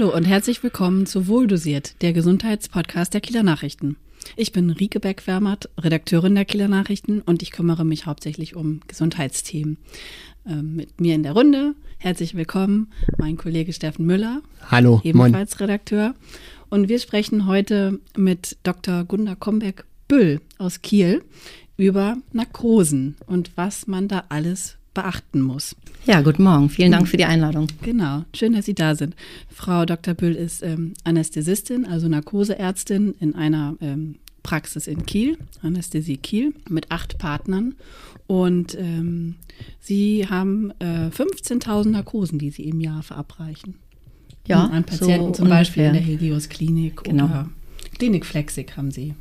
Hallo und herzlich willkommen zu Wohldosiert, der Gesundheitspodcast der Kieler Nachrichten. Ich bin Rike Beck-Wermert, Redakteurin der Kieler Nachrichten und ich kümmere mich hauptsächlich um Gesundheitsthemen. Ähm, mit mir in der Runde, herzlich willkommen, mein Kollege Steffen Müller. Hallo, ebenfalls moin. Redakteur. Und wir sprechen heute mit Dr. Gunda Kombeck-Büll aus Kiel über Narkosen und was man da alles beachten muss. Ja, guten Morgen. Vielen Dank für die Einladung. Genau, schön, dass Sie da sind. Frau Dr. Büll ist ähm, Anästhesistin, also Narkoseärztin in einer ähm, Praxis in Kiel, Anästhesie Kiel, mit acht Partnern. Und ähm, Sie haben äh, 15.000 Narkosen, die Sie im Jahr verabreichen. Ja, an Patienten so zum Beispiel in der Helios Klinik genau. oder Klinik Flexig haben Sie.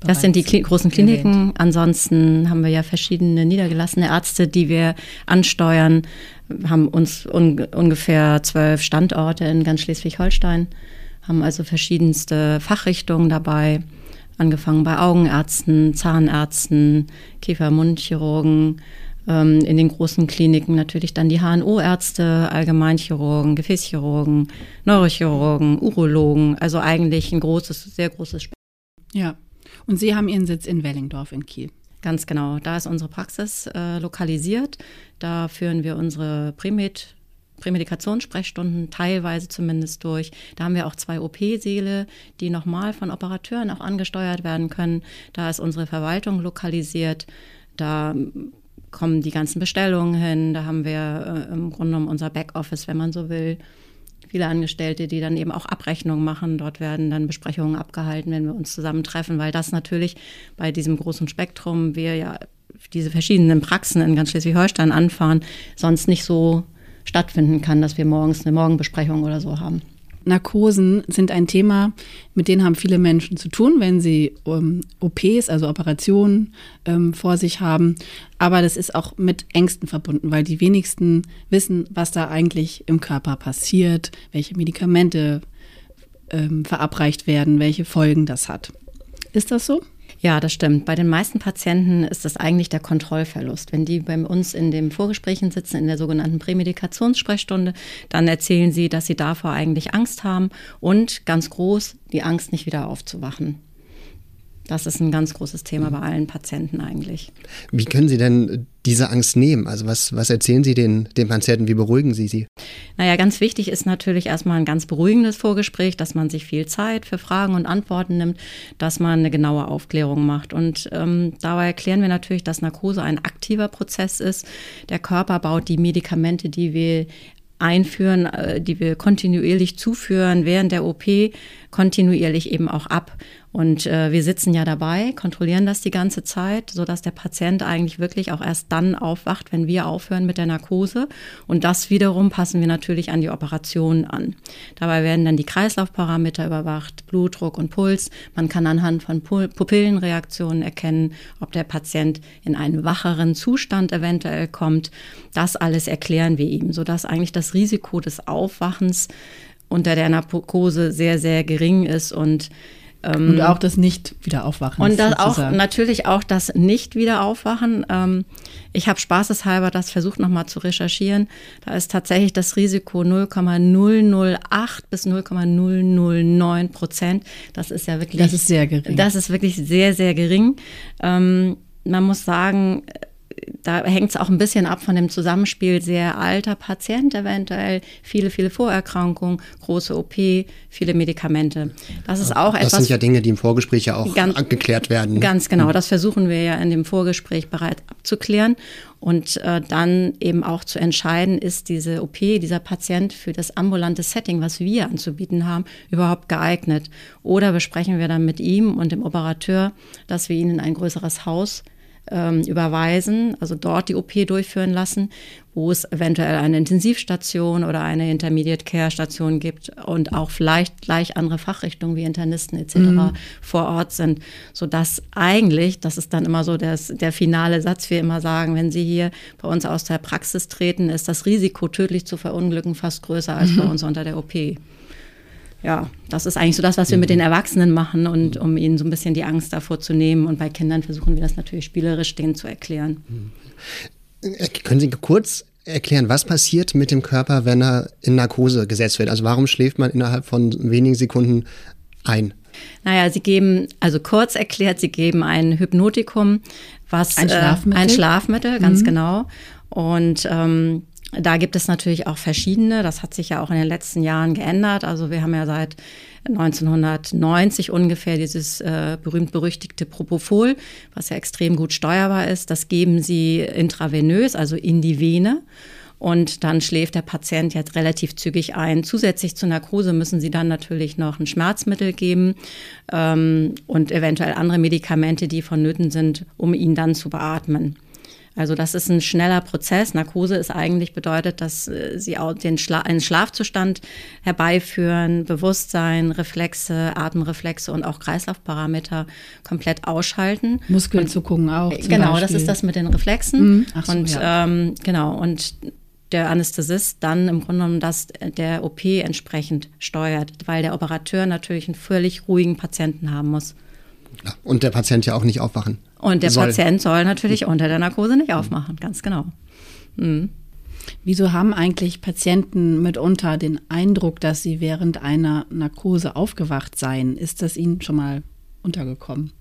Das sind die Kli großen Kliniken. Erwähnt. Ansonsten haben wir ja verschiedene niedergelassene Ärzte, die wir ansteuern. Wir haben uns un ungefähr zwölf Standorte in ganz Schleswig-Holstein, haben also verschiedenste Fachrichtungen dabei, angefangen bei Augenärzten, Zahnärzten, Kiefer-Mundchirurgen, ähm, in den großen Kliniken natürlich dann die HNO-Ärzte, Allgemeinchirurgen, Gefäßchirurgen, Neurochirurgen, Urologen, also eigentlich ein großes, sehr großes Spektrum. Ja, und Sie haben Ihren Sitz in Wellingdorf in Kiel. Ganz genau. Da ist unsere Praxis äh, lokalisiert. Da führen wir unsere Primed Prämedikationssprechstunden teilweise zumindest durch. Da haben wir auch zwei OP-Säle, die nochmal von Operateuren auch angesteuert werden können. Da ist unsere Verwaltung lokalisiert. Da kommen die ganzen Bestellungen hin. Da haben wir äh, im Grunde genommen unser Backoffice, wenn man so will viele Angestellte, die dann eben auch Abrechnungen machen. Dort werden dann Besprechungen abgehalten, wenn wir uns zusammentreffen, weil das natürlich bei diesem großen Spektrum wir ja diese verschiedenen Praxen in ganz Schleswig-Holstein anfahren, sonst nicht so stattfinden kann, dass wir morgens eine Morgenbesprechung oder so haben. Narkosen sind ein Thema, mit denen haben viele Menschen zu tun, wenn sie um, OPs, also Operationen ähm, vor sich haben. Aber das ist auch mit Ängsten verbunden, weil die wenigsten wissen, was da eigentlich im Körper passiert, welche Medikamente ähm, verabreicht werden, welche Folgen das hat. Ist das so? Ja, das stimmt. Bei den meisten Patienten ist das eigentlich der Kontrollverlust. Wenn die bei uns in den Vorgesprächen sitzen, in der sogenannten Prämedikationssprechstunde, dann erzählen sie, dass sie davor eigentlich Angst haben und ganz groß die Angst, nicht wieder aufzuwachen. Das ist ein ganz großes Thema bei allen Patienten eigentlich. Wie können Sie denn diese Angst nehmen? Also was, was erzählen Sie den, den Patienten? Wie beruhigen Sie sie? Naja, ganz wichtig ist natürlich erstmal ein ganz beruhigendes Vorgespräch, dass man sich viel Zeit für Fragen und Antworten nimmt, dass man eine genaue Aufklärung macht. Und ähm, dabei erklären wir natürlich, dass Narkose ein aktiver Prozess ist. Der Körper baut die Medikamente, die wir einführen, äh, die wir kontinuierlich zuführen während der OP, kontinuierlich eben auch ab. Und äh, wir sitzen ja dabei, kontrollieren das die ganze Zeit, so dass der Patient eigentlich wirklich auch erst dann aufwacht, wenn wir aufhören mit der Narkose. Und das wiederum passen wir natürlich an die Operation an. Dabei werden dann die Kreislaufparameter überwacht, Blutdruck und Puls. Man kann anhand von Pupillenreaktionen erkennen, ob der Patient in einen wacheren Zustand eventuell kommt. Das alles erklären wir ihm, sodass eigentlich das Risiko des Aufwachens unter der Narkose sehr, sehr gering ist und ähm, und auch das Nicht-Wiederaufwachen. Und das auch natürlich auch das Nicht-Wiederaufwachen. Ähm, ich habe spaßeshalber das versucht nochmal zu recherchieren. Da ist tatsächlich das Risiko 0,008 bis 0,009 Prozent. Das ist ja wirklich. Das ist sehr gering. Das ist wirklich sehr, sehr gering. Ähm, man muss sagen, da hängt es auch ein bisschen ab von dem Zusammenspiel sehr alter Patient eventuell, viele, viele Vorerkrankungen, große OP, viele Medikamente. Das ist auch das etwas. Das sind ja Dinge, die im Vorgespräch ja auch ganz, geklärt werden. Ganz genau, hm. das versuchen wir ja in dem Vorgespräch bereits abzuklären und äh, dann eben auch zu entscheiden, ist diese OP, dieser Patient für das ambulante Setting, was wir anzubieten haben, überhaupt geeignet? Oder besprechen wir dann mit ihm und dem Operateur, dass wir ihn in ein größeres Haus ähm, überweisen, also dort die OP durchführen lassen, wo es eventuell eine Intensivstation oder eine Intermediate Care Station gibt und auch vielleicht gleich andere Fachrichtungen wie Internisten etc. Mhm. vor Ort sind, sodass eigentlich, das ist dann immer so das, der finale Satz, wir immer sagen, wenn Sie hier bei uns aus der Praxis treten, ist das Risiko tödlich zu verunglücken fast größer als mhm. bei uns unter der OP ja, das ist eigentlich so das, was wir mit den Erwachsenen machen und um ihnen so ein bisschen die Angst davor zu nehmen. Und bei Kindern versuchen wir das natürlich spielerisch denen zu erklären. Äh, können Sie kurz erklären, was passiert mit dem Körper, wenn er in Narkose gesetzt wird? Also warum schläft man innerhalb von wenigen Sekunden ein? Naja, sie geben, also kurz erklärt, sie geben ein Hypnotikum, was ein Schlafmittel, äh, ein Schlafmittel ganz mhm. genau. Und ähm, da gibt es natürlich auch verschiedene. Das hat sich ja auch in den letzten Jahren geändert. Also wir haben ja seit 1990 ungefähr dieses äh, berühmt-berüchtigte Propofol, was ja extrem gut steuerbar ist. Das geben sie intravenös, also in die Vene. Und dann schläft der Patient jetzt relativ zügig ein. Zusätzlich zur Narkose müssen sie dann natürlich noch ein Schmerzmittel geben ähm, und eventuell andere Medikamente, die vonnöten sind, um ihn dann zu beatmen. Also das ist ein schneller Prozess. Narkose ist eigentlich bedeutet, dass äh, sie auch den Schla einen Schlafzustand herbeiführen, Bewusstsein, Reflexe, Atemreflexe und auch Kreislaufparameter komplett ausschalten. Muskelzuckungen auch. Genau, Beispiel. das ist das mit den Reflexen. Mhm. So, und ja. ähm, genau und der Anästhesist dann im Grunde genommen das der OP entsprechend steuert, weil der Operateur natürlich einen völlig ruhigen Patienten haben muss. Und der Patient ja auch nicht aufwachen. Und der soll. Patient soll natürlich unter der Narkose nicht aufmachen, ganz genau. Mhm. Wieso haben eigentlich Patienten mitunter den Eindruck, dass sie während einer Narkose aufgewacht seien? Ist das ihnen schon mal untergekommen?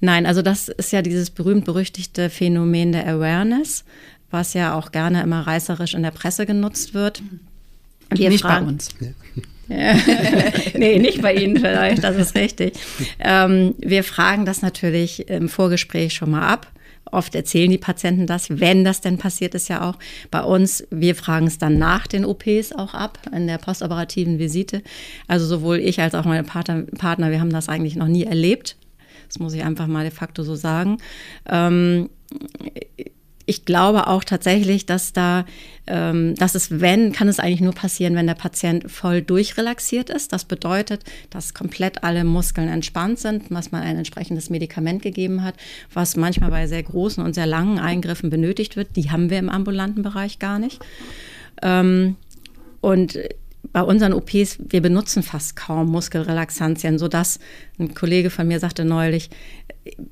Nein, also das ist ja dieses berühmt-berüchtigte Phänomen der Awareness, was ja auch gerne immer reißerisch in der Presse genutzt wird. Wir nicht fragen, bei uns. nee, nicht bei Ihnen vielleicht, das ist richtig. Ähm, wir fragen das natürlich im Vorgespräch schon mal ab. Oft erzählen die Patienten das, wenn das denn passiert ist ja auch. Bei uns, wir fragen es dann nach den OPs auch ab, in der postoperativen Visite. Also sowohl ich als auch meine Partner, Partner wir haben das eigentlich noch nie erlebt. Das muss ich einfach mal de facto so sagen. Ähm, ich glaube auch tatsächlich, dass da, ähm, dass es, wenn, kann es eigentlich nur passieren, wenn der Patient voll durchrelaxiert ist. Das bedeutet, dass komplett alle Muskeln entspannt sind, was man ein entsprechendes Medikament gegeben hat, was manchmal bei sehr großen und sehr langen Eingriffen benötigt wird. Die haben wir im ambulanten Bereich gar nicht. Ähm, und bei unseren OPs, wir benutzen fast kaum Muskelrelaxantien, sodass ein Kollege von mir sagte neulich,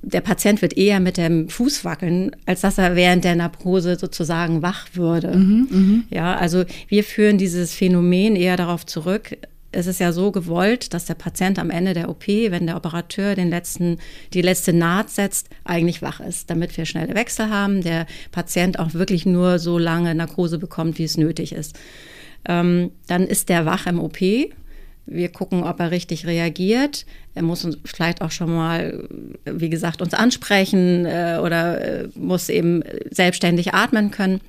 der Patient wird eher mit dem Fuß wackeln, als dass er während der Narkose sozusagen wach würde. Mhm, mh. Ja, also wir führen dieses Phänomen eher darauf zurück. Es ist ja so gewollt, dass der Patient am Ende der OP, wenn der Operateur den letzten, die letzte Naht setzt, eigentlich wach ist, damit wir schnelle Wechsel haben, der Patient auch wirklich nur so lange Narkose bekommt, wie es nötig ist. Ähm, dann ist der wach im OP. Wir gucken, ob er richtig reagiert. Er muss uns vielleicht auch schon mal, wie gesagt, uns ansprechen äh, oder äh, muss eben selbstständig atmen können.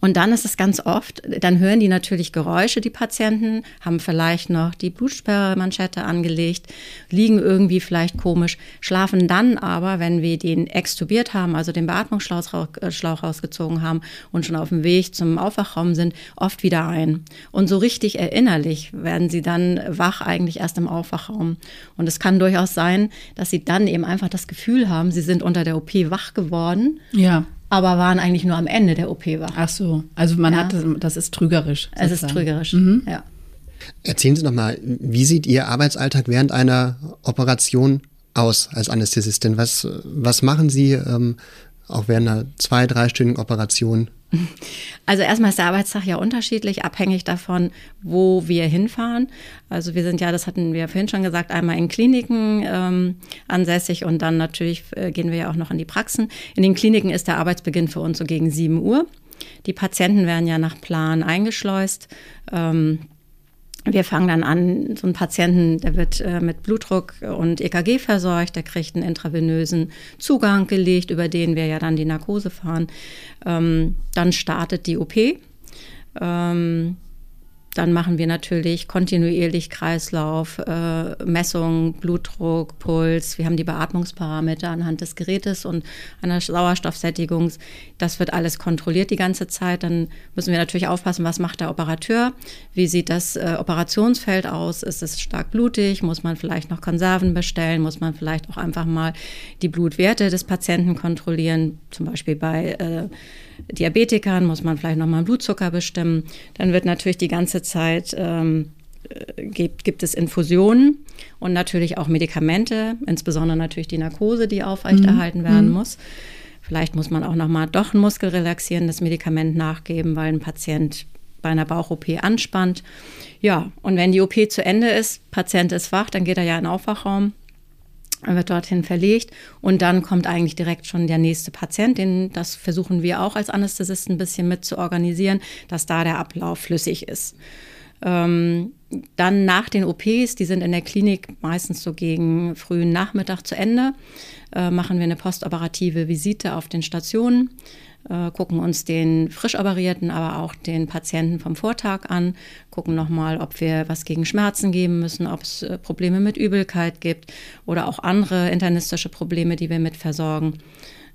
Und dann ist es ganz oft, dann hören die natürlich Geräusche, die Patienten, haben vielleicht noch die Blutsperrmanschette angelegt, liegen irgendwie vielleicht komisch, schlafen dann aber, wenn wir den extubiert haben, also den Beatmungsschlauch äh, rausgezogen haben und schon auf dem Weg zum Aufwachraum sind, oft wieder ein. Und so richtig erinnerlich werden sie dann wach eigentlich erst im Aufwachraum. Und es kann durchaus sein, dass sie dann eben einfach das Gefühl haben, sie sind unter der OP wach geworden. Ja aber waren eigentlich nur am Ende der OP wach. Ach so, also man ja. hat das, das ist trügerisch. Sozusagen. Es ist trügerisch, mhm. ja. Erzählen Sie noch mal, wie sieht Ihr Arbeitsalltag während einer Operation aus als Anästhesistin? Was, was machen Sie ähm, auch während einer zwei-, dreistündigen Operation? Also erstmal ist der Arbeitstag ja unterschiedlich, abhängig davon, wo wir hinfahren. Also wir sind ja, das hatten wir vorhin schon gesagt, einmal in Kliniken ähm, ansässig und dann natürlich äh, gehen wir ja auch noch in die Praxen. In den Kliniken ist der Arbeitsbeginn für uns so gegen 7 Uhr. Die Patienten werden ja nach Plan eingeschleust. Ähm, wir fangen dann an, so ein Patienten, der wird äh, mit Blutdruck und EKG versorgt, der kriegt einen intravenösen Zugang gelegt, über den wir ja dann die Narkose fahren. Ähm, dann startet die OP. Ähm, dann machen wir natürlich kontinuierlich Kreislauf, äh, Messung, Blutdruck, Puls. Wir haben die Beatmungsparameter anhand des Gerätes und einer Sauerstoffsättigung. Das wird alles kontrolliert die ganze Zeit. Dann müssen wir natürlich aufpassen, was macht der Operateur? Wie sieht das äh, Operationsfeld aus? Ist es stark blutig? Muss man vielleicht noch Konserven bestellen? Muss man vielleicht auch einfach mal die Blutwerte des Patienten kontrollieren? Zum Beispiel bei äh, Diabetikern muss man vielleicht nochmal Blutzucker bestimmen. Dann wird natürlich die ganze Zeit ähm, äh, gibt, gibt es Infusionen und natürlich auch Medikamente, insbesondere natürlich die Narkose, die aufrechterhalten mhm. werden mhm. muss. Vielleicht muss man auch nochmal doch ein muskelrelaxierendes Medikament nachgeben, weil ein Patient bei einer Bauch-OP anspannt. Ja, und wenn die OP zu Ende ist, Patient ist wach, dann geht er ja in den Aufwachraum, wird dorthin verlegt und dann kommt eigentlich direkt schon der nächste Patient. Den, das versuchen wir auch als Anästhesisten ein bisschen mit zu organisieren, dass da der Ablauf flüssig ist. Ähm, dann nach den OPs, die sind in der Klinik meistens so gegen frühen Nachmittag zu Ende, äh, machen wir eine postoperative Visite auf den Stationen, gucken uns den frisch operierten, aber auch den Patienten vom Vortag an, gucken nochmal, ob wir was gegen Schmerzen geben müssen, ob es äh, Probleme mit Übelkeit gibt oder auch andere internistische Probleme, die wir mit versorgen.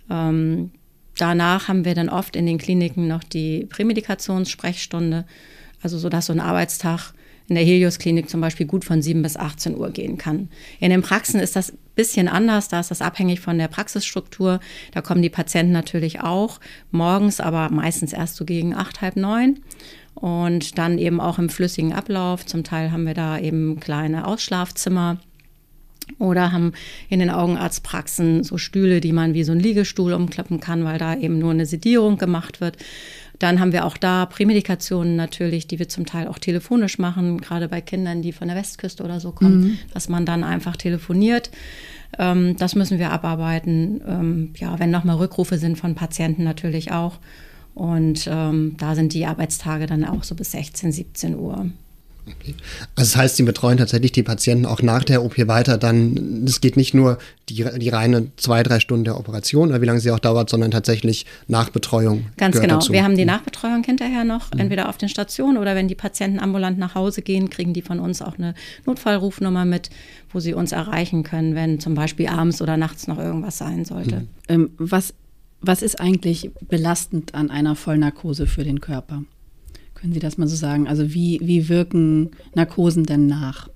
Ähm, danach haben wir dann oft in den Kliniken noch die Prämedikationssprechstunde, also so dass so ein Arbeitstag in der Helios-Klinik zum Beispiel gut von 7 bis 18 Uhr gehen kann. In den Praxen ist das ein bisschen anders, da ist das abhängig von der Praxisstruktur. Da kommen die Patienten natürlich auch morgens, aber meistens erst so gegen 8, halb 9 und dann eben auch im flüssigen Ablauf. Zum Teil haben wir da eben kleine Ausschlafzimmer oder haben in den Augenarztpraxen so Stühle, die man wie so ein Liegestuhl umklappen kann, weil da eben nur eine Sedierung gemacht wird. Dann haben wir auch da Prämedikationen natürlich, die wir zum Teil auch telefonisch machen, gerade bei Kindern, die von der Westküste oder so kommen, mhm. dass man dann einfach telefoniert. Ähm, das müssen wir abarbeiten. Ähm, ja, wenn nochmal Rückrufe sind von Patienten natürlich auch. Und ähm, da sind die Arbeitstage dann auch so bis 16, 17 Uhr. Also das heißt, Sie betreuen tatsächlich die Patienten auch nach der OP weiter. Dann, es geht nicht nur die, die reine zwei, drei Stunden der Operation oder wie lange sie auch dauert, sondern tatsächlich Nachbetreuung. Ganz genau. Dazu. Wir haben die Nachbetreuung hinterher noch, mhm. entweder auf den Stationen oder wenn die Patienten ambulant nach Hause gehen, kriegen die von uns auch eine Notfallrufnummer mit, wo sie uns erreichen können, wenn zum Beispiel abends oder nachts noch irgendwas sein sollte. Mhm. Ähm, was, was ist eigentlich belastend an einer Vollnarkose für den Körper? Können Sie das mal so sagen? Also wie, wie wirken Narkosen denn nach?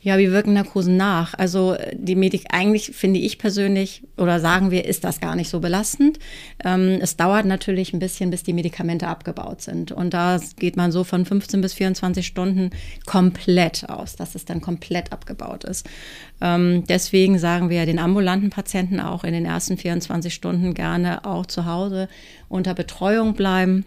Ja, wie wirken Narkosen nach? Also die Medik, eigentlich finde ich persönlich oder sagen wir, ist das gar nicht so belastend. Ähm, es dauert natürlich ein bisschen, bis die Medikamente abgebaut sind. Und da geht man so von 15 bis 24 Stunden komplett aus, dass es dann komplett abgebaut ist. Ähm, deswegen sagen wir den ambulanten Patienten auch in den ersten 24 Stunden gerne auch zu Hause unter Betreuung bleiben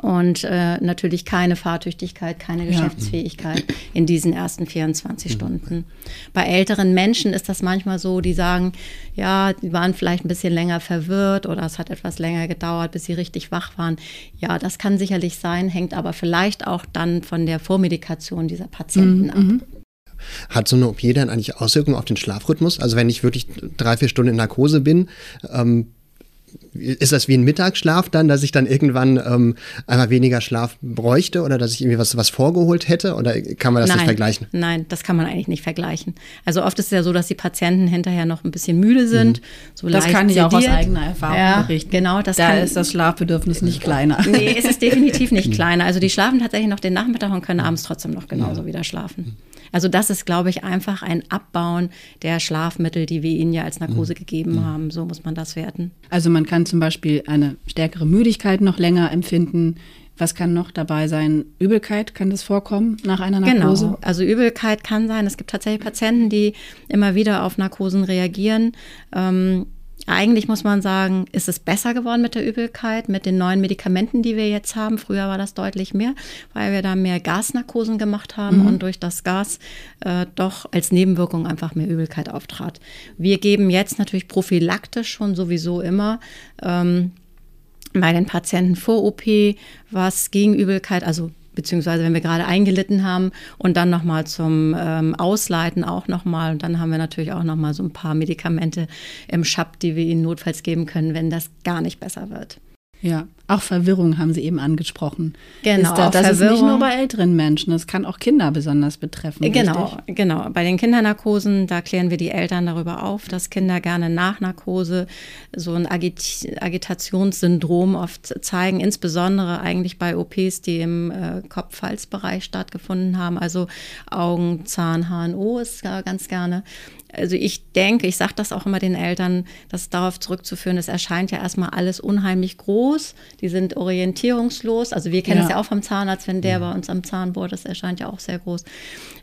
und äh, natürlich keine Fahrtüchtigkeit, keine Geschäftsfähigkeit ja. in diesen ersten 24 mhm. Stunden. Bei älteren Menschen ist das manchmal so, die sagen, ja, die waren vielleicht ein bisschen länger verwirrt oder es hat etwas länger gedauert, bis sie richtig wach waren. Ja, das kann sicherlich sein, hängt aber vielleicht auch dann von der Vormedikation dieser Patienten mhm. ab. Mhm. Hat so eine OP dann eigentlich Auswirkungen auf den Schlafrhythmus? Also wenn ich wirklich drei, vier Stunden in Narkose bin, ähm, ist das wie ein Mittagsschlaf dann, dass ich dann irgendwann ähm, einmal weniger Schlaf bräuchte oder dass ich irgendwie was, was vorgeholt hätte? Oder kann man das nein, nicht vergleichen? Nein, das kann man eigentlich nicht vergleichen. Also oft ist es ja so, dass die Patienten hinterher noch ein bisschen müde sind. Mhm. So das kann ich sediert. auch aus eigener Erfahrung ja, berichten. Genau, das da kann, ist das Schlafbedürfnis nicht kleiner. Nee, es ist definitiv nicht kleiner. Also die schlafen tatsächlich noch den Nachmittag und können abends trotzdem noch genauso ja. wieder schlafen. Also das ist, glaube ich, einfach ein Abbauen der Schlafmittel, die wir ihnen ja als Narkose mhm. gegeben mhm. haben. So muss man das werten. Also man kann zum Beispiel eine stärkere Müdigkeit noch länger empfinden. Was kann noch dabei sein? Übelkeit, kann das vorkommen nach einer Narkose? Genau, also Übelkeit kann sein. Es gibt tatsächlich Patienten, die immer wieder auf Narkosen reagieren. Ähm, eigentlich muss man sagen, ist es besser geworden mit der Übelkeit, mit den neuen Medikamenten, die wir jetzt haben. Früher war das deutlich mehr, weil wir da mehr Gasnarkosen gemacht haben mhm. und durch das Gas äh, doch als Nebenwirkung einfach mehr Übelkeit auftrat. Wir geben jetzt natürlich prophylaktisch schon sowieso immer ähm, bei den Patienten vor OP was gegen Übelkeit, also beziehungsweise wenn wir gerade eingelitten haben und dann nochmal zum ähm, Ausleiten auch nochmal. Und dann haben wir natürlich auch nochmal so ein paar Medikamente im Shop, die wir ihnen notfalls geben können, wenn das gar nicht besser wird. Ja, auch Verwirrung haben Sie eben angesprochen. Genau, da, das Verwirrung. ist nicht nur bei älteren Menschen, das kann auch Kinder besonders betreffen. Genau, richtig? genau. Bei den Kindernarkosen, da klären wir die Eltern darüber auf, dass Kinder gerne nach Narkose so ein Agit Agitationssyndrom oft zeigen, insbesondere eigentlich bei OPs, die im äh, Kopf-Halsbereich stattgefunden haben, also Augen, Zahn, HNO ist ganz gerne. Also ich denke, ich sage das auch immer den Eltern, das darauf zurückzuführen, es erscheint ja erstmal alles unheimlich groß. Die sind orientierungslos. Also wir kennen es ja. ja auch vom Zahnarzt, wenn der bei uns am Zahn bohrt, das erscheint ja auch sehr groß.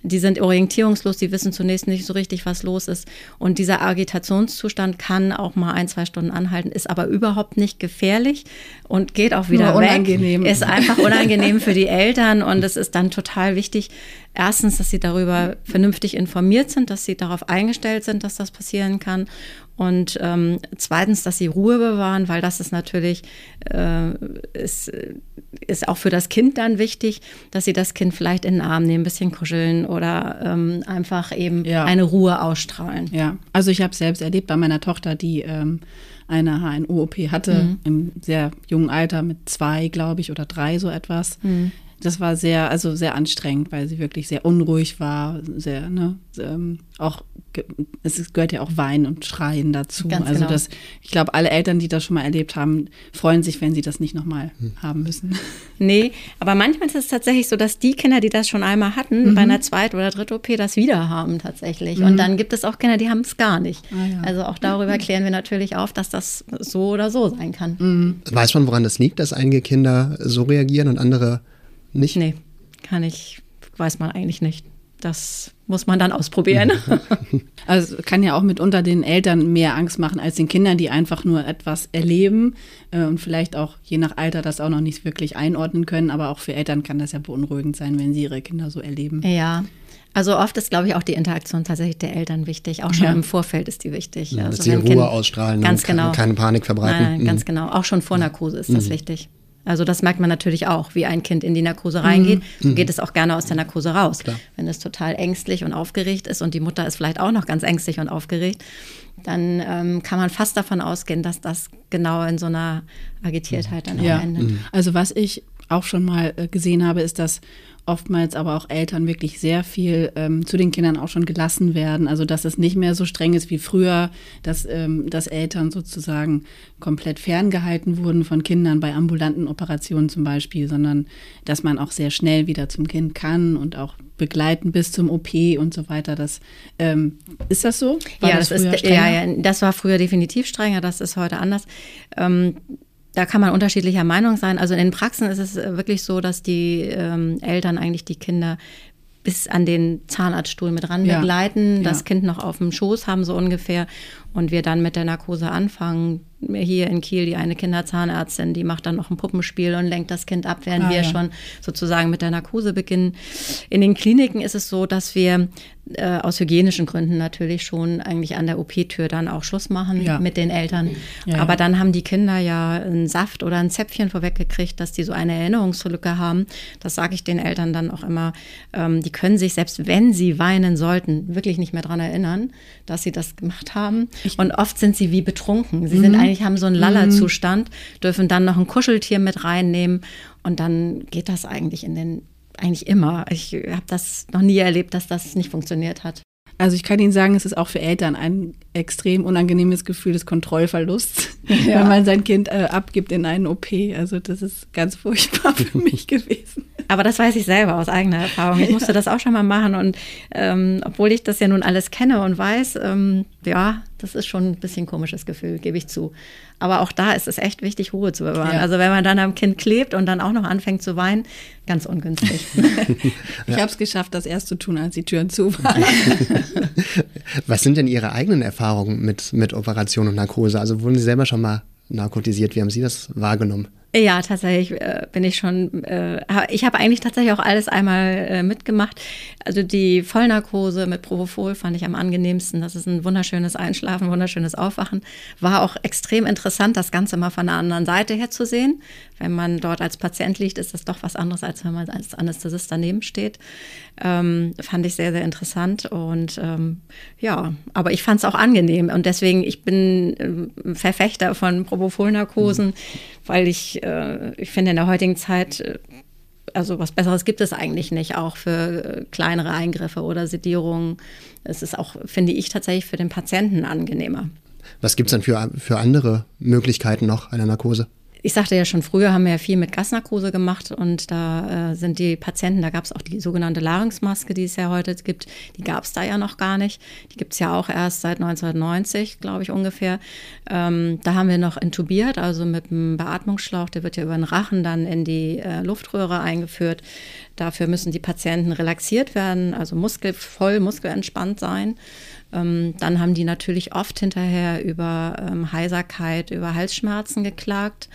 Die sind orientierungslos, die wissen zunächst nicht so richtig, was los ist. Und dieser Agitationszustand kann auch mal ein, zwei Stunden anhalten, ist aber überhaupt nicht gefährlich und geht auch wieder Nur weg. Unangenehm. Ist einfach unangenehm für die Eltern und es ist dann total wichtig, erstens, dass sie darüber vernünftig informiert sind, dass sie darauf eingestellt sind, dass das passieren kann. Und ähm, zweitens, dass sie Ruhe bewahren, weil das ist natürlich, äh, ist, ist auch für das Kind dann wichtig, dass sie das Kind vielleicht in den Arm nehmen, ein bisschen kuscheln oder ähm, einfach eben ja. eine Ruhe ausstrahlen. Ja, also ich habe selbst erlebt bei meiner Tochter, die ähm, eine HNO-OP hatte, mhm. im sehr jungen Alter mit zwei, glaube ich, oder drei so etwas. Mhm das war sehr, also sehr anstrengend, weil sie wirklich sehr unruhig war, sehr, ne, ähm, auch, es gehört ja auch Weinen und Schreien dazu. Ganz also genau. das, ich glaube, alle Eltern, die das schon mal erlebt haben, freuen sich, wenn sie das nicht nochmal hm. haben müssen. Nee, aber manchmal ist es tatsächlich so, dass die Kinder, die das schon einmal hatten, mhm. bei einer zweiten oder dritten OP das wieder haben tatsächlich. Mhm. Und dann gibt es auch Kinder, die haben es gar nicht. Ah, ja. Also auch darüber klären wir natürlich auf, dass das so oder so sein kann. Mhm. Weiß man, woran das liegt, dass einige Kinder so reagieren und andere nicht? Nee, kann ich, weiß man eigentlich nicht. Das muss man dann ausprobieren. also kann ja auch mitunter den Eltern mehr Angst machen als den Kindern, die einfach nur etwas erleben äh, und vielleicht auch je nach Alter das auch noch nicht wirklich einordnen können. Aber auch für Eltern kann das ja beunruhigend sein, wenn sie ihre Kinder so erleben. Ja. Also oft ist, glaube ich, auch die Interaktion tatsächlich der Eltern wichtig. Auch schon ja. im Vorfeld ist die wichtig. Ja, also dass sie Ruhe kind, ausstrahlen ganz und genau. keine Panik verbreiten. Nein, ganz mhm. genau. Auch schon vor Narkose ist das mhm. wichtig. Also das merkt man natürlich auch, wie ein Kind in die Narkose reingeht. Mhm. So geht es auch gerne aus der Narkose raus. Klar. Wenn es total ängstlich und aufgeregt ist und die Mutter ist vielleicht auch noch ganz ängstlich und aufgeregt, dann ähm, kann man fast davon ausgehen, dass das genau in so einer Agitiertheit dann ja. auch endet. Mhm. Also was ich auch schon mal äh, gesehen habe, ist, dass oftmals aber auch Eltern wirklich sehr viel ähm, zu den Kindern auch schon gelassen werden. Also dass es nicht mehr so streng ist wie früher, dass, ähm, dass Eltern sozusagen komplett ferngehalten wurden von Kindern bei ambulanten Operationen zum Beispiel, sondern dass man auch sehr schnell wieder zum Kind kann und auch begleiten bis zum OP und so weiter. Das, ähm, ist das so? War ja, das, das ist, ja, ja, das war früher definitiv strenger, das ist heute anders. Ähm, da kann man unterschiedlicher Meinung sein. Also in den Praxen ist es wirklich so, dass die ähm, Eltern eigentlich die Kinder bis an den Zahnarztstuhl mit ran ja. begleiten, das ja. Kind noch auf dem Schoß haben so ungefähr und wir dann mit der Narkose anfangen. Hier in Kiel die eine Kinderzahnärztin, die macht dann noch ein Puppenspiel und lenkt das Kind ab, während ah, wir ja. schon sozusagen mit der Narkose beginnen. In den Kliniken ist es so, dass wir äh, aus hygienischen Gründen natürlich schon eigentlich an der OP-Tür dann auch Schluss machen ja. mit den Eltern. Ja, Aber dann haben die Kinder ja einen Saft oder ein Zäpfchen vorweggekriegt, dass die so eine Erinnerungslücke haben. Das sage ich den Eltern dann auch immer. Ähm, die können sich, selbst wenn sie weinen sollten, wirklich nicht mehr daran erinnern, dass sie das gemacht haben. Und oft sind sie wie betrunken. Sie mhm. sind eigentlich, haben so einen Lalla-Zustand, dürfen dann noch ein Kuscheltier mit reinnehmen und dann geht das eigentlich in den eigentlich immer. Ich habe das noch nie erlebt, dass das nicht funktioniert hat. Also ich kann Ihnen sagen, es ist auch für Eltern ein extrem unangenehmes Gefühl des Kontrollverlusts, ja. wenn man sein Kind äh, abgibt in einen OP. Also das ist ganz furchtbar für mich gewesen. Aber das weiß ich selber aus eigener Erfahrung. Ich musste das auch schon mal machen und ähm, obwohl ich das ja nun alles kenne und weiß, ähm, ja, das ist schon ein bisschen ein komisches Gefühl, gebe ich zu. Aber auch da ist es echt wichtig, Ruhe zu bewahren. Ja. Also wenn man dann am Kind klebt und dann auch noch anfängt zu weinen, ganz ungünstig. ich habe es geschafft, das erst zu tun, als die Türen zu waren. Was sind denn Ihre eigenen Erfahrungen mit, mit Operation und Narkose? Also wurden Sie selber schon mal narkotisiert? Wie haben Sie das wahrgenommen? Ja, tatsächlich äh, bin ich schon, äh, ich habe eigentlich tatsächlich auch alles einmal äh, mitgemacht. Also die Vollnarkose mit Propofol fand ich am angenehmsten. Das ist ein wunderschönes Einschlafen, wunderschönes Aufwachen. War auch extrem interessant, das Ganze mal von der anderen Seite her zu sehen. Wenn man dort als Patient liegt, ist das doch was anderes, als wenn man als Anästhesist daneben steht. Ähm, fand ich sehr, sehr interessant und ähm, ja, aber ich fand es auch angenehm und deswegen, ich bin Verfechter von Propofol-Narkosen, mhm. weil ich, äh, ich finde in der heutigen Zeit äh, also was Besseres gibt es eigentlich nicht, auch für äh, kleinere Eingriffe oder Sedierungen. Es ist auch, finde ich, tatsächlich für den Patienten angenehmer. Was gibt es dann für, für andere Möglichkeiten noch einer Narkose? Ich sagte ja schon früher, haben wir ja viel mit Gasnarkose gemacht und da äh, sind die Patienten, da gab es auch die sogenannte Larynxmaske, die es ja heute gibt, die gab es da ja noch gar nicht. Die gibt es ja auch erst seit 1990, glaube ich ungefähr. Ähm, da haben wir noch intubiert, also mit einem Beatmungsschlauch, der wird ja über den Rachen dann in die äh, Luftröhre eingeführt. Dafür müssen die Patienten relaxiert werden, also muskel, voll muskelentspannt sein. Ähm, dann haben die natürlich oft hinterher über ähm, Heiserkeit, über Halsschmerzen geklagt.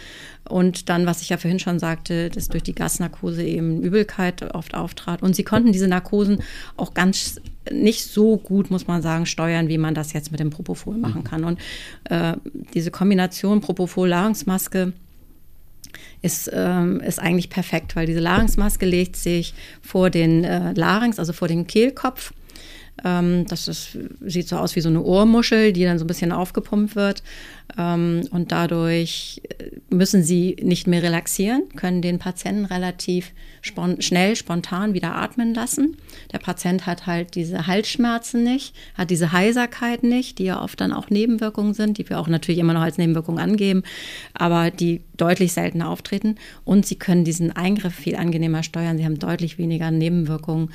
Und dann, was ich ja vorhin schon sagte, dass durch die Gasnarkose eben Übelkeit oft auftrat. Und sie konnten diese Narkosen auch ganz nicht so gut, muss man sagen, steuern, wie man das jetzt mit dem Propofol machen mhm. kann. Und äh, diese Kombination Propofol-Larynxmaske ist, ähm, ist eigentlich perfekt, weil diese Larynxmaske legt sich vor den äh, Larynx, also vor den Kehlkopf ähm, das ist, sieht so aus wie so eine Ohrmuschel, die dann so ein bisschen aufgepumpt wird. Ähm, und dadurch äh, müssen sie nicht mehr relaxieren, können den Patienten relativ spon schnell, spontan wieder atmen lassen. Der Patient hat halt diese Halsschmerzen nicht, hat diese Heiserkeit nicht, die ja oft dann auch Nebenwirkungen sind, die wir auch natürlich immer noch als Nebenwirkung angeben, aber die deutlich seltener auftreten. Und sie können diesen Eingriff viel angenehmer steuern. Sie haben deutlich weniger Nebenwirkungen.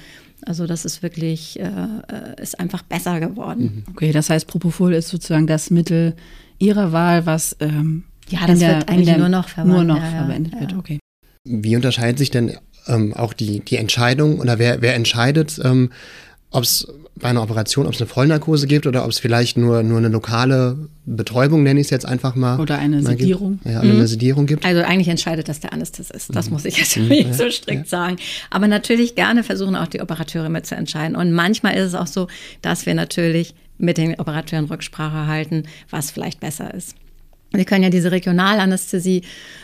Also das ist wirklich, äh, äh, ist einfach besser geworden. Mhm. Okay, das heißt, Propofol ist sozusagen das Mittel Ihrer Wahl, was ähm, ja, das der, wird eigentlich der, nur noch verwendet, nur noch ja, verwendet ja. wird. Okay. Wie unterscheidet sich denn ähm, auch die, die Entscheidung oder wer, wer entscheidet, ähm, ob es bei einer Operation, ob es eine Vollnarkose gibt oder ob es vielleicht nur, nur eine lokale Betäubung, nenne ich es jetzt einfach mal. Oder eine Sedierung. Ja, oder mhm. eine Sedierung gibt. Also eigentlich entscheidet das der Anästhesist. Das mhm. muss ich jetzt mhm. nicht so strikt ja. sagen. Aber natürlich gerne versuchen auch die Operateure mit zu entscheiden. Und manchmal ist es auch so, dass wir natürlich mit den Operateuren Rücksprache halten, was vielleicht besser ist. Wir können ja diese Regionalanästhesie,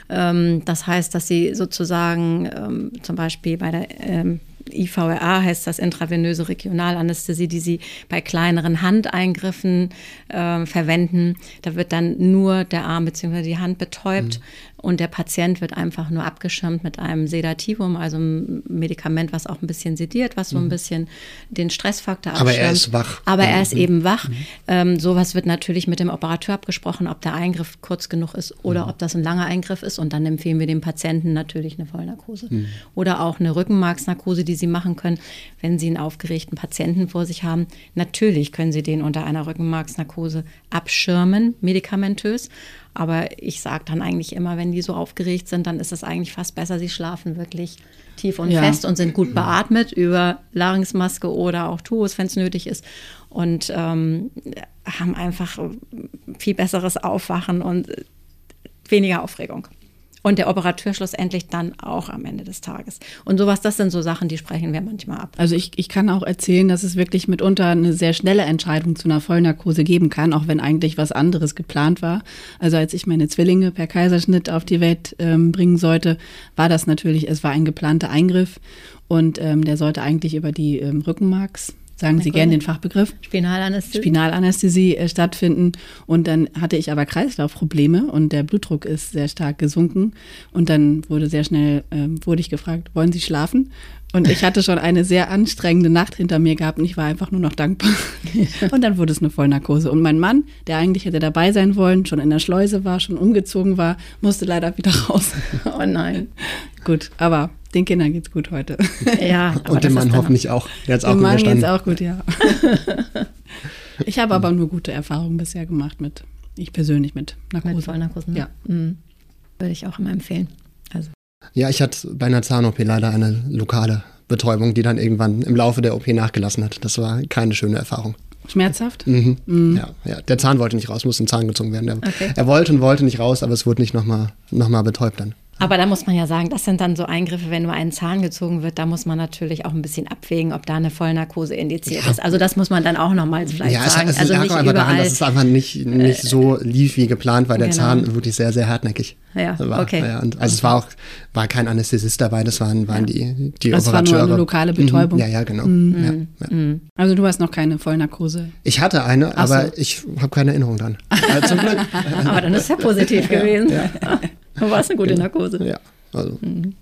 ähm, das heißt, dass sie sozusagen ähm, zum Beispiel bei der ähm, IVRA heißt das intravenöse Regionalanästhesie, die sie bei kleineren Handeingriffen äh, verwenden. Da wird dann nur der Arm bzw. die Hand betäubt. Mhm und der Patient wird einfach nur abgeschirmt mit einem Sedativum, also einem Medikament, was auch ein bisschen sediert, was so ein mhm. bisschen den Stressfaktor abschirmt. Aber er ist wach. Aber er ist mhm. eben wach. Mhm. Ähm, sowas wird natürlich mit dem Operateur abgesprochen, ob der Eingriff kurz genug ist oder mhm. ob das ein langer Eingriff ist. Und dann empfehlen wir dem Patienten natürlich eine Vollnarkose. Mhm. Oder auch eine Rückenmarksnarkose, die sie machen können, wenn sie einen aufgeregten Patienten vor sich haben. Natürlich können sie den unter einer Rückenmarksnarkose abschirmen, medikamentös. Aber ich sage dann eigentlich immer, wenn die so aufgeregt sind, dann ist es eigentlich fast besser, sie schlafen wirklich tief und ja. fest und sind gut beatmet über Larynxmaske oder auch Tuos, wenn es nötig ist. Und ähm, haben einfach viel besseres Aufwachen und weniger Aufregung und der Operateur schlussendlich dann auch am Ende des Tages. Und sowas, das sind so Sachen, die sprechen wir manchmal ab. Also ich, ich kann auch erzählen, dass es wirklich mitunter eine sehr schnelle Entscheidung zu einer Vollnarkose geben kann, auch wenn eigentlich was anderes geplant war. Also als ich meine Zwillinge per Kaiserschnitt auf die Welt ähm, bringen sollte, war das natürlich, es war ein geplanter Eingriff und ähm, der sollte eigentlich über die ähm, Rückenmarks sagen Sie gerne den Fachbegriff, Spinalanästhesie, Spinalanästhesie äh, stattfinden. Und dann hatte ich aber Kreislaufprobleme und der Blutdruck ist sehr stark gesunken. Und dann wurde sehr schnell, äh, wurde ich gefragt, wollen Sie schlafen? Und ich hatte schon eine sehr anstrengende Nacht hinter mir gehabt und ich war einfach nur noch dankbar. Und dann wurde es eine Vollnarkose. Und mein Mann, der eigentlich hätte dabei sein wollen, schon in der Schleuse war, schon umgezogen war, musste leider wieder raus. Oh nein. Gut, aber den Kindern geht's gut heute. Ja. Und dem Mann hoffentlich auch. Der hat's auch dem Mann geht's auch gut, ja. ich habe aber nur gute Erfahrungen bisher gemacht mit, ich persönlich mit Narkose. Mit Vollnarkosen, ne? Ja. Mhm. Würde ich auch immer empfehlen. Also. Ja, ich hatte bei einer Zahn-OP leider eine lokale Betäubung, die dann irgendwann im Laufe der OP nachgelassen hat. Das war keine schöne Erfahrung. Schmerzhaft? Mhm. Mhm. Ja, ja, der Zahn wollte nicht raus, musste ein Zahn gezogen werden. Okay. Er wollte und wollte nicht raus, aber es wurde nicht nochmal noch mal betäubt dann. Aber da muss man ja sagen, das sind dann so Eingriffe, wenn nur ein Zahn gezogen wird, da muss man natürlich auch ein bisschen abwägen, ob da eine Vollnarkose indiziert ja. ist. Also das muss man dann auch nochmal vielleicht ja, sagen. Es, es also nicht überall, daran, dass es einfach nicht, nicht so lief wie geplant, weil der genau. Zahn wirklich sehr, sehr hartnäckig ja, war. Okay. Ja, und also es war auch war kein Anästhesist dabei, das waren, waren die, die das Operateure. war nur eine lokale Betäubung. Mhm. Ja, ja, genau. Mhm. Mhm. Also du hast noch keine Vollnarkose? Ich hatte eine, aber so. ich habe keine Erinnerung dran. Zum Glück. aber dann ist es ja positiv gewesen. War es eine gute Narkose? Ja. Also, mhm.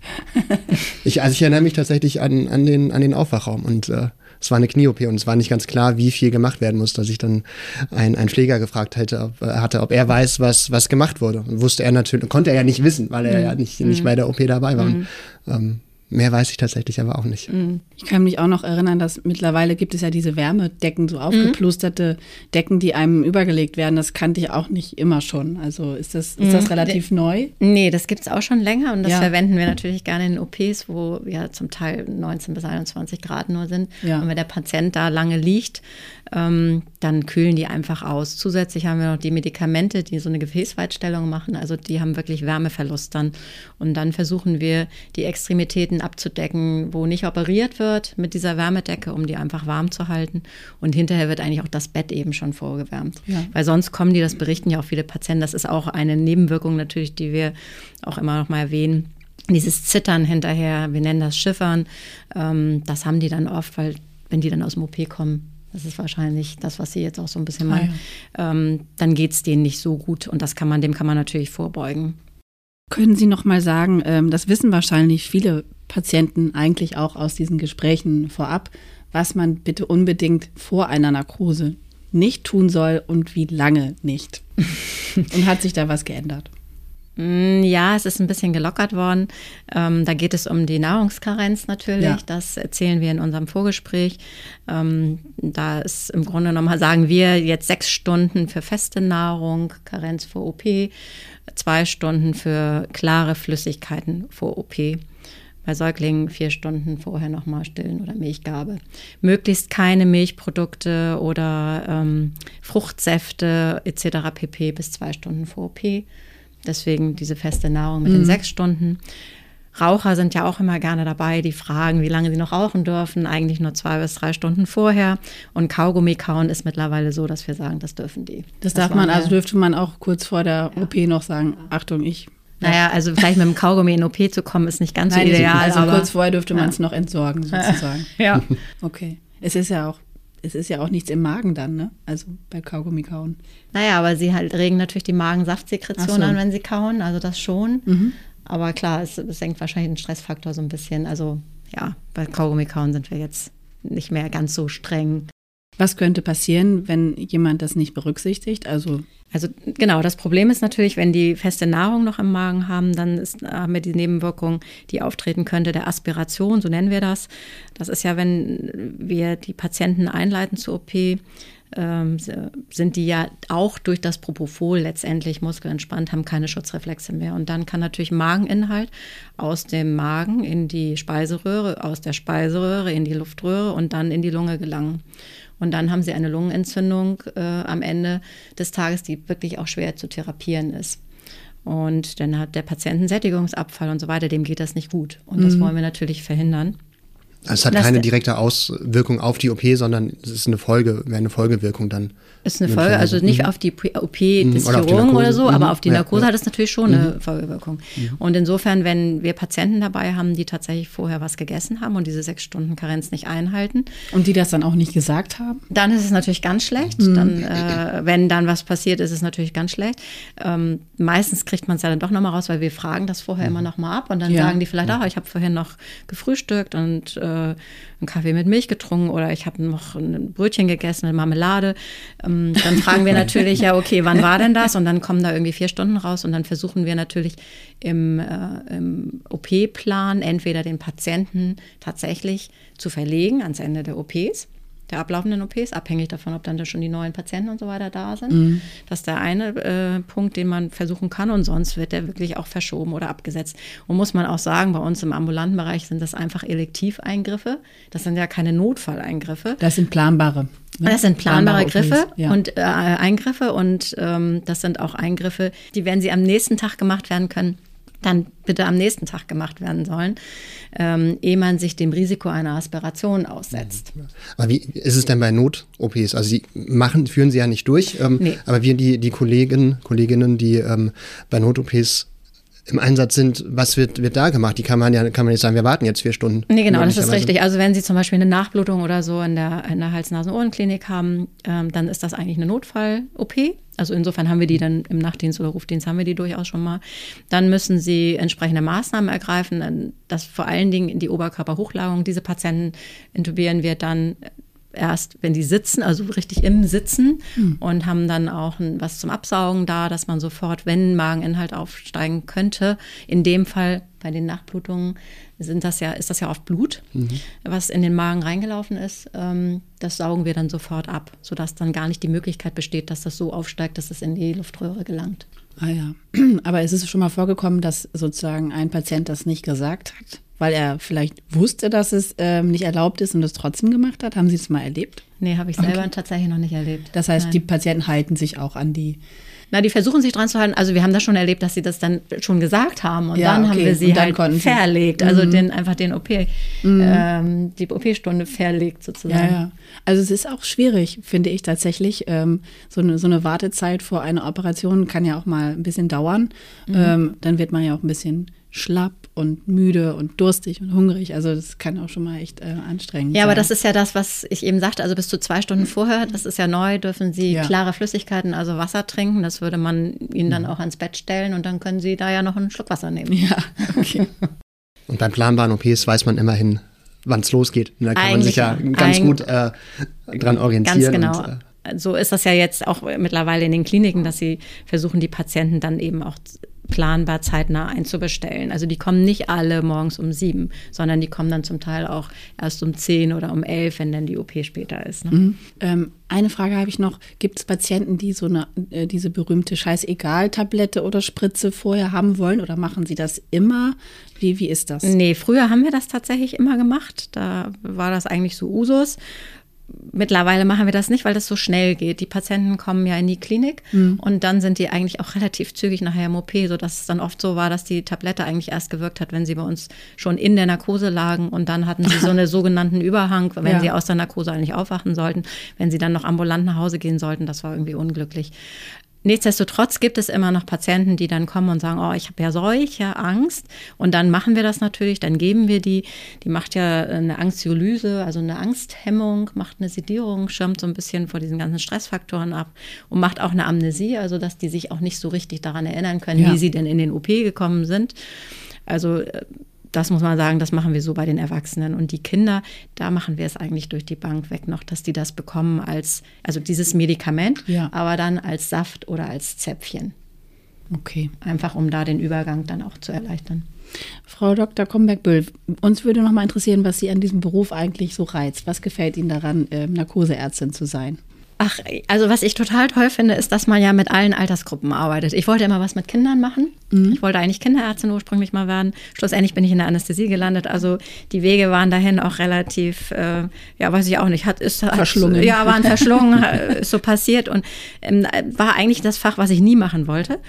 ich, also ich erinnere mich tatsächlich an, an, den, an den Aufwachraum und äh, es war eine Knie-OP und es war nicht ganz klar, wie viel gemacht werden muss, dass ich dann einen, einen Pfleger gefragt hätte, ob, äh, hatte, ob er weiß, was, was gemacht wurde. Und wusste er natürlich, konnte er ja nicht wissen, weil er mhm. ja nicht, nicht mhm. bei der OP dabei war. Und, mhm. ähm, Mehr weiß ich tatsächlich aber auch nicht. Mhm. Ich kann mich auch noch erinnern, dass mittlerweile gibt es ja diese Wärmedecken, so aufgeplusterte mhm. Decken, die einem übergelegt werden. Das kannte ich auch nicht immer schon. Also ist das, ist das mhm. relativ nee. neu? Nee, das gibt es auch schon länger und das ja. verwenden wir natürlich gerne in OPs, wo ja zum Teil 19 bis 21 Grad nur sind. Ja. Und wenn der Patient da lange liegt, ähm, dann kühlen die einfach aus. Zusätzlich haben wir noch die Medikamente, die so eine Gefäßweitstellung machen. Also die haben wirklich Wärmeverlust dann. Und dann versuchen wir, die Extremitäten abzudecken, wo nicht operiert wird mit dieser Wärmedecke, um die einfach warm zu halten. Und hinterher wird eigentlich auch das Bett eben schon vorgewärmt. Ja. Weil sonst kommen die, das berichten ja auch viele Patienten, das ist auch eine Nebenwirkung natürlich, die wir auch immer noch mal erwähnen. Dieses Zittern hinterher, wir nennen das Schiffern, ähm, das haben die dann oft, weil wenn die dann aus dem OP kommen, das ist wahrscheinlich das, was Sie jetzt auch so ein bisschen meinen, ah, ja. ähm, dann geht es denen nicht so gut und das kann man, dem kann man natürlich vorbeugen. Können Sie noch mal sagen, ähm, das wissen wahrscheinlich viele Patienten eigentlich auch aus diesen Gesprächen vorab, was man bitte unbedingt vor einer Narkose nicht tun soll und wie lange nicht? und hat sich da was geändert? Mm, ja, es ist ein bisschen gelockert worden. Ähm, da geht es um die Nahrungskarenz natürlich. Ja. Das erzählen wir in unserem Vorgespräch. Ähm, da ist im Grunde genommen, sagen wir jetzt sechs Stunden für feste Nahrung, Karenz vor OP, zwei Stunden für klare Flüssigkeiten vor OP. Bei Säuglingen vier Stunden vorher nochmal stillen oder Milchgabe. Möglichst keine Milchprodukte oder ähm, Fruchtsäfte etc. pp. bis zwei Stunden vor OP Deswegen diese feste Nahrung mit mhm. den sechs Stunden. Raucher sind ja auch immer gerne dabei, die fragen, wie lange sie noch rauchen dürfen. Eigentlich nur zwei bis drei Stunden vorher. Und Kaugummi kauen ist mittlerweile so, dass wir sagen, das dürfen die. Das, das darf man, also dürfte man auch kurz vor der ja. OP noch sagen, Achtung, ich. Naja, also vielleicht mit dem Kaugummi in OP zu kommen, ist nicht ganz Nein, so ideal. Also kurz vorher dürfte man es noch entsorgen, sozusagen. ja. Okay. Es ist ja auch es ist ja auch nichts im Magen dann, ne? Also bei Kaugummi kauen. Naja, aber sie halt regen natürlich die Magensaftsekretion so. an, wenn sie kauen, also das schon. Mhm. Aber klar, es, es senkt wahrscheinlich den Stressfaktor so ein bisschen. Also ja, bei Kaugummi kauen sind wir jetzt nicht mehr ganz so streng. Was könnte passieren, wenn jemand das nicht berücksichtigt? Also also genau, das Problem ist natürlich, wenn die feste Nahrung noch im Magen haben, dann ist, haben wir die Nebenwirkung, die auftreten könnte, der Aspiration, so nennen wir das. Das ist ja, wenn wir die Patienten einleiten zur OP, ähm, sind die ja auch durch das Propofol letztendlich muskelentspannt, haben keine Schutzreflexe mehr. Und dann kann natürlich Mageninhalt aus dem Magen in die Speiseröhre, aus der Speiseröhre in die Luftröhre und dann in die Lunge gelangen. Und dann haben sie eine Lungenentzündung äh, am Ende des Tages, die wirklich auch schwer zu therapieren ist. Und dann hat der Patient einen Sättigungsabfall und so weiter, dem geht das nicht gut. Und das mhm. wollen wir natürlich verhindern. Es hat keine direkte Auswirkung auf die OP, sondern es ist eine Folge, wäre eine Folgewirkung dann. Ist eine Folge, also nicht mhm. auf die OP des oder Chirurgen oder so, mhm. aber auf die Narkose ja, ja. hat es natürlich schon eine mhm. Folgewirkung. Mhm. Und insofern, wenn wir Patienten dabei haben, die tatsächlich vorher was gegessen haben und diese sechs Stunden Karenz nicht einhalten. Und die das dann auch nicht gesagt haben? Dann ist es natürlich ganz schlecht. Mhm. Dann, äh, wenn dann was passiert, ist es natürlich ganz schlecht. Ähm, meistens kriegt man es ja dann doch nochmal raus, weil wir fragen das vorher immer nochmal ab und dann ja. sagen die vielleicht, ah, ich habe vorhin noch gefrühstückt und äh, einen Kaffee mit Milch getrunken oder ich habe noch ein Brötchen gegessen mit Marmelade. Ähm, dann fragen wir natürlich, ja, okay, wann war denn das? Und dann kommen da irgendwie vier Stunden raus und dann versuchen wir natürlich im, äh, im OP-Plan entweder den Patienten tatsächlich zu verlegen ans Ende der OPs der ablaufenden OPs, abhängig davon, ob dann schon die neuen Patienten und so weiter da sind. Mhm. Das ist der eine äh, Punkt, den man versuchen kann und sonst wird der wirklich auch verschoben oder abgesetzt. Und muss man auch sagen, bei uns im ambulanten Bereich sind das einfach Elektiveingriffe. Das sind ja keine Notfalleingriffe. Das sind planbare. Ne? Das sind planbare, planbare Griffe ja. und äh, Eingriffe und ähm, das sind auch Eingriffe, die, wenn sie am nächsten Tag gemacht werden können, dann bitte am nächsten Tag gemacht werden sollen, ähm, ehe man sich dem Risiko einer Aspiration aussetzt. Aber wie ist es denn bei Not-OPs? Also Sie machen, führen Sie ja nicht durch, ähm, nee. aber wir, die, die Kollegen, Kolleginnen, die ähm, bei Not-OPs im Einsatz sind, was wird, wird da gemacht? Die kann man ja kann man nicht sagen, wir warten jetzt vier Stunden. Nee, genau, das ist richtig. Also wenn Sie zum Beispiel eine Nachblutung oder so in der, in der Hals-Nasen-Ohrenklinik haben, ähm, dann ist das eigentlich eine Notfall-OP. Also insofern haben wir die dann im Nachtdienst oder Rufdienst haben wir die durchaus schon mal. Dann müssen sie entsprechende Maßnahmen ergreifen, dass vor allen Dingen in die Oberkörperhochlagung diese Patienten intubieren wir dann erst, wenn die sitzen, also richtig im Sitzen mhm. und haben dann auch ein, was zum Absaugen da, dass man sofort, wenn Mageninhalt aufsteigen könnte, in dem Fall bei den Nachblutungen sind das ja, ist das ja oft Blut, mhm. was in den Magen reingelaufen ist. Ähm, das saugen wir dann sofort ab, sodass dann gar nicht die Möglichkeit besteht, dass das so aufsteigt, dass es in die Luftröhre gelangt. Ah ja, aber ist es schon mal vorgekommen, dass sozusagen ein Patient das nicht gesagt hat? Weil er vielleicht wusste, dass es ähm, nicht erlaubt ist und es trotzdem gemacht hat? Haben Sie es mal erlebt? Nee, habe ich selber okay. tatsächlich noch nicht erlebt. Das heißt, Nein. die Patienten halten sich auch an die. Na, die versuchen sich dran zu halten. Also wir haben das schon erlebt, dass sie das dann schon gesagt haben und ja, dann okay. haben wir sie halt verlegt, also mhm. den einfach den OP, mhm. ähm, die OP-Stunde verlegt sozusagen. Ja, ja. Also es ist auch schwierig, finde ich tatsächlich. Ähm, so, eine, so eine Wartezeit vor einer Operation kann ja auch mal ein bisschen dauern. Mhm. Ähm, dann wird man ja auch ein bisschen schlapp und müde und durstig und hungrig. Also das kann auch schon mal echt äh, anstrengend ja, sein. Ja, aber das ist ja das, was ich eben sagte. Also bis zu zwei Stunden vorher, das ist ja neu, dürfen Sie ja. klare Flüssigkeiten, also Wasser trinken. Das würde man Ihnen dann mhm. auch ans Bett stellen und dann können Sie da ja noch einen Schluck Wasser nehmen. Ja, okay. und beim planbaren OPs weiß man immerhin, wann es losgeht. Da kann eigentlich, man sich ja ganz gut äh, dran orientieren. Ganz genau. Und, äh, so ist das ja jetzt auch mittlerweile in den Kliniken, dass sie versuchen, die Patienten dann eben auch planbar zeitnah einzubestellen. Also die kommen nicht alle morgens um sieben, sondern die kommen dann zum Teil auch erst um zehn oder um elf, wenn dann die OP später ist. Ne? Mhm. Ähm, eine Frage habe ich noch. Gibt es Patienten, die so eine, äh, diese berühmte Scheißegal-Tablette oder Spritze vorher haben wollen oder machen sie das immer? Wie, wie ist das? Nee, früher haben wir das tatsächlich immer gemacht. Da war das eigentlich so Usus. Mittlerweile machen wir das nicht, weil das so schnell geht. Die Patienten kommen ja in die Klinik mhm. und dann sind die eigentlich auch relativ zügig nachher im OP, sodass es dann oft so war, dass die Tablette eigentlich erst gewirkt hat, wenn sie bei uns schon in der Narkose lagen und dann hatten sie so einen sogenannten Überhang, wenn ja. sie aus der Narkose eigentlich aufwachen sollten, wenn sie dann noch ambulant nach Hause gehen sollten. Das war irgendwie unglücklich. Nichtsdestotrotz gibt es immer noch Patienten, die dann kommen und sagen, oh, ich habe ja solche Angst. Und dann machen wir das natürlich, dann geben wir die. Die macht ja eine Anxiolyse, also eine Angsthemmung, macht eine Sedierung, schirmt so ein bisschen vor diesen ganzen Stressfaktoren ab und macht auch eine Amnesie, also dass die sich auch nicht so richtig daran erinnern können, ja. wie sie denn in den OP gekommen sind. Also äh, das muss man sagen, das machen wir so bei den Erwachsenen. Und die Kinder, da machen wir es eigentlich durch die Bank weg noch, dass die das bekommen als, also dieses Medikament, ja. aber dann als Saft oder als Zäpfchen. Okay. Einfach um da den Übergang dann auch zu erleichtern. Frau Dr. Komberg-Böll, uns würde noch mal interessieren, was Sie an diesem Beruf eigentlich so reizt. Was gefällt Ihnen daran, äh, Narkoseärztin zu sein? Ach, also was ich total toll finde, ist, dass man ja mit allen Altersgruppen arbeitet. Ich wollte immer was mit Kindern machen. Mhm. Ich wollte eigentlich Kinderärztin ursprünglich mal werden. Schlussendlich bin ich in der Anästhesie gelandet. Also die Wege waren dahin auch relativ, äh, ja, weiß ich auch nicht, hat ist verschlungen. Hat, ja, waren verschlungen, ist so passiert und ähm, war eigentlich das Fach, was ich nie machen wollte.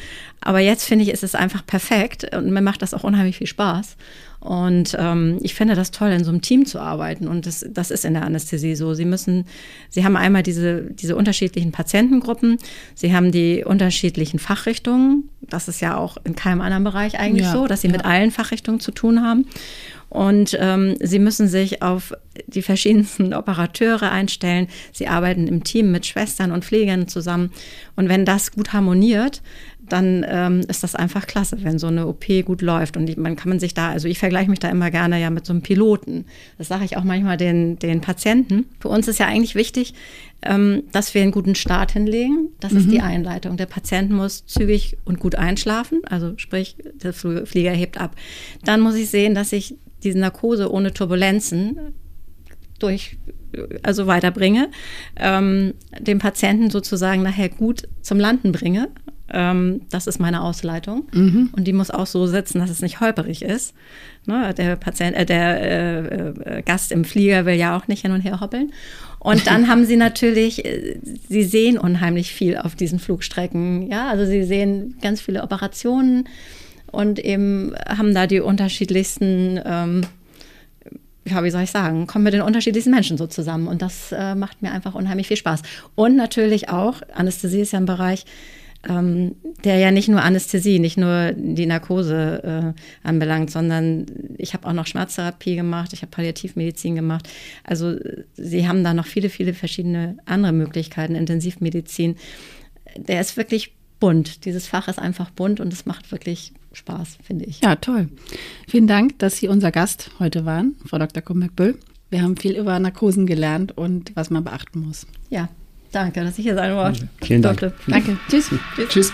Aber jetzt finde ich, ist es einfach perfekt und mir macht das auch unheimlich viel Spaß. Und ähm, ich finde das toll, in so einem Team zu arbeiten. Und das, das ist in der Anästhesie so. Sie müssen, Sie haben einmal diese, diese unterschiedlichen Patientengruppen, Sie haben die unterschiedlichen Fachrichtungen. Das ist ja auch in keinem anderen Bereich eigentlich ja, so, dass Sie ja. mit allen Fachrichtungen zu tun haben. Und ähm, sie müssen sich auf die verschiedensten Operateure einstellen. Sie arbeiten im Team mit Schwestern und Pflegern zusammen. Und wenn das gut harmoniert, dann ähm, ist das einfach klasse, wenn so eine OP gut läuft. Und ich, man kann man sich da, also ich vergleiche mich da immer gerne ja mit so einem Piloten. Das sage ich auch manchmal den, den Patienten. Für uns ist ja eigentlich wichtig, ähm, dass wir einen guten Start hinlegen. Das mhm. ist die Einleitung. Der Patient muss zügig und gut einschlafen, also sprich, der Flieger hebt ab. Dann muss ich sehen, dass ich diese Narkose ohne Turbulenzen durch also weiterbringe, ähm, den Patienten sozusagen nachher gut zum Landen bringe ähm, das ist meine Ausleitung. Mhm. Und die muss auch so sitzen, dass es nicht holperig ist. Ne? Der Patient, äh, der äh, äh, Gast im Flieger will ja auch nicht hin und her hoppeln. Und dann haben sie natürlich, äh, sie sehen unheimlich viel auf diesen Flugstrecken. Ja, also sie sehen ganz viele Operationen und eben haben da die unterschiedlichsten ähm, ja, wie soll ich sagen, kommen mit den unterschiedlichsten Menschen so zusammen. Und das äh, macht mir einfach unheimlich viel Spaß. Und natürlich auch, Anästhesie ist ja ein Bereich, ähm, der ja nicht nur Anästhesie, nicht nur die Narkose äh, anbelangt, sondern ich habe auch noch Schmerztherapie gemacht, ich habe Palliativmedizin gemacht. Also sie haben da noch viele, viele verschiedene andere Möglichkeiten, Intensivmedizin. Der ist wirklich bunt. Dieses Fach ist einfach bunt und es macht wirklich Spaß, finde ich. Ja, toll. Vielen Dank, dass Sie unser Gast heute waren, Frau Dr. Kummerk-Böll. Wir haben viel über Narkosen gelernt und was man beachten muss. Ja, Danke, dass ich hier sein wollte. Vielen Dank. Danke. Tschüss. Tschüss. Tschüss.